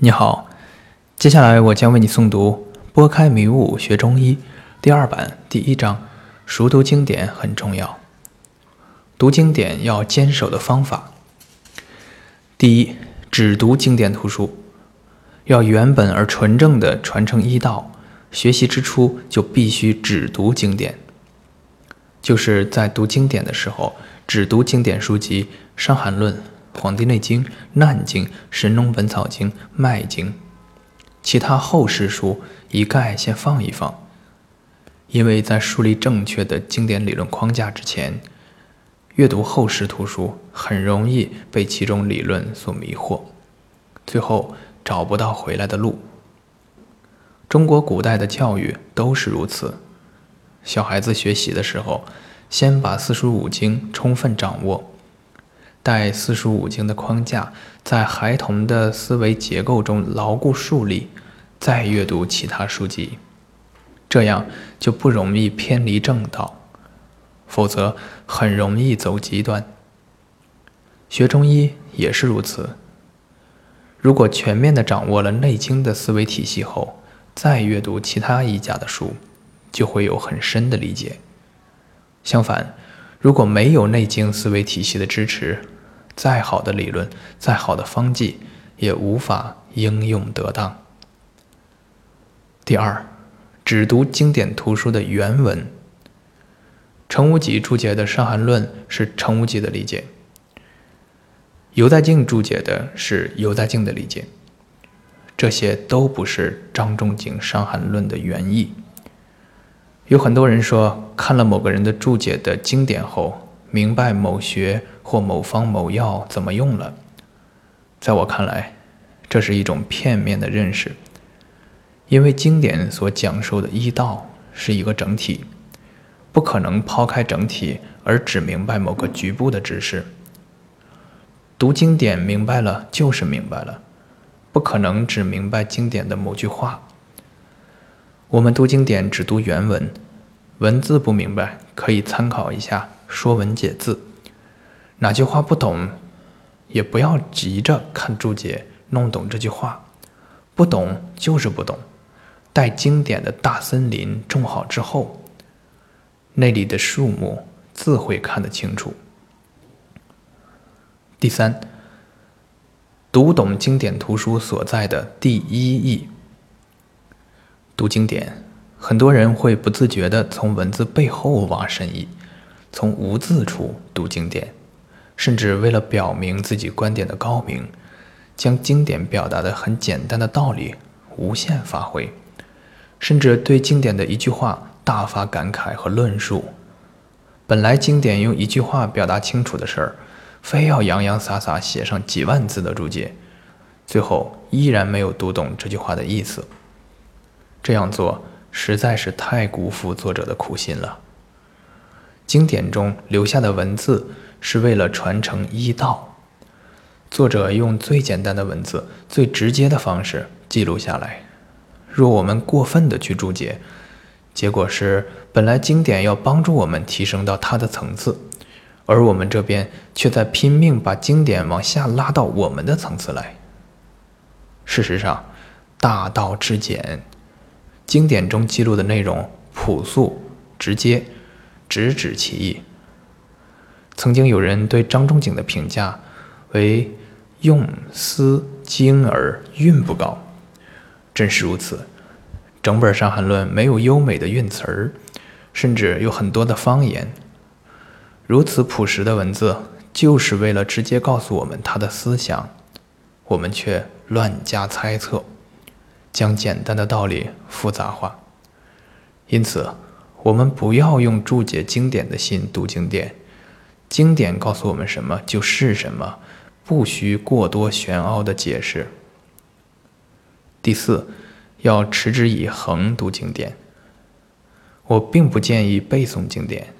你好，接下来我将为你诵读《拨开迷雾学中医》第二版第一章。熟读经典很重要，读经典要坚守的方法。第一，只读经典图书，要原本而纯正的传承医道。学习之初就必须只读经典，就是在读经典的时候，只读经典书籍《伤寒论》。《黄帝内经》《难经》《神农本草经》《脉经》，其他后世书一概先放一放，因为在树立正确的经典理论框架之前，阅读后世图书很容易被其中理论所迷惑，最后找不到回来的路。中国古代的教育都是如此，小孩子学习的时候，先把四书五经充分掌握。在四书五经的框架在孩童的思维结构中牢固树立，再阅读其他书籍，这样就不容易偏离正道，否则很容易走极端。学中医也是如此。如果全面的掌握了《内经》的思维体系后，再阅读其他医家的书，就会有很深的理解。相反，如果没有《内经》思维体系的支持，再好的理论，再好的方剂，也无法应用得当。第二，只读经典图书的原文。程无己注解的《伤寒论》是程无己的理解，尤在敬注解的是尤在敬的理解，这些都不是张仲景《伤寒论》的原意。有很多人说，看了某个人的注解的经典后。明白某学或某方某药怎么用了，在我看来，这是一种片面的认识。因为经典所讲授的医道是一个整体，不可能抛开整体而只明白某个局部的知识。读经典明白了就是明白了，不可能只明白经典的某句话。我们读经典只读原文，文字不明白可以参考一下。说文解字，哪句话不懂，也不要急着看注解弄懂这句话，不懂就是不懂。待经典的大森林种好之后，那里的树木自会看得清楚。第三，读懂经典图书所在的第一义。读经典，很多人会不自觉地从文字背后挖深意。从无字处读经典，甚至为了表明自己观点的高明，将经典表达的很简单的道理无限发挥，甚至对经典的一句话大发感慨和论述。本来经典用一句话表达清楚的事儿，非要洋洋洒洒写上几万字的注解，最后依然没有读懂这句话的意思。这样做实在是太辜负作者的苦心了。经典中留下的文字是为了传承医道，作者用最简单的文字、最直接的方式记录下来。若我们过分的去注解，结果是本来经典要帮助我们提升到它的层次，而我们这边却在拼命把经典往下拉到我们的层次来。事实上，大道至简，经典中记录的内容朴素直接。直指其意。曾经有人对张仲景的评价为“用思精而韵不高”，真是如此。整本《伤寒论》没有优美的韵词儿，甚至有很多的方言。如此朴实的文字，就是为了直接告诉我们他的思想，我们却乱加猜测，将简单的道理复杂化。因此。我们不要用注解经典的心读经典，经典告诉我们什么就是什么，不需过多玄奥的解释。第四，要持之以恒读经典。我并不建议背诵经典，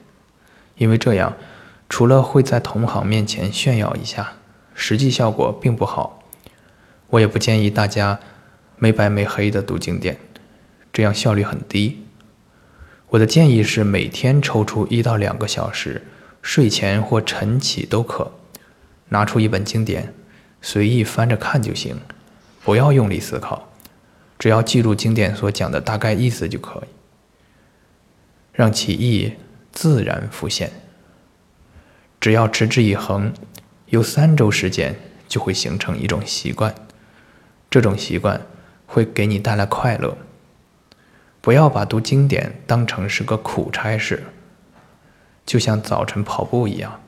因为这样除了会在同行面前炫耀一下，实际效果并不好。我也不建议大家没白没黑的读经典，这样效率很低。我的建议是每天抽出一到两个小时，睡前或晨起都可，拿出一本经典，随意翻着看就行，不要用力思考，只要记住经典所讲的大概意思就可以，让其意自然浮现。只要持之以恒，有三周时间就会形成一种习惯，这种习惯会给你带来快乐。不要把读经典当成是个苦差事，就像早晨跑步一样，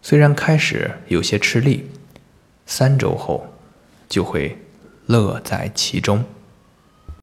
虽然开始有些吃力，三周后就会乐在其中。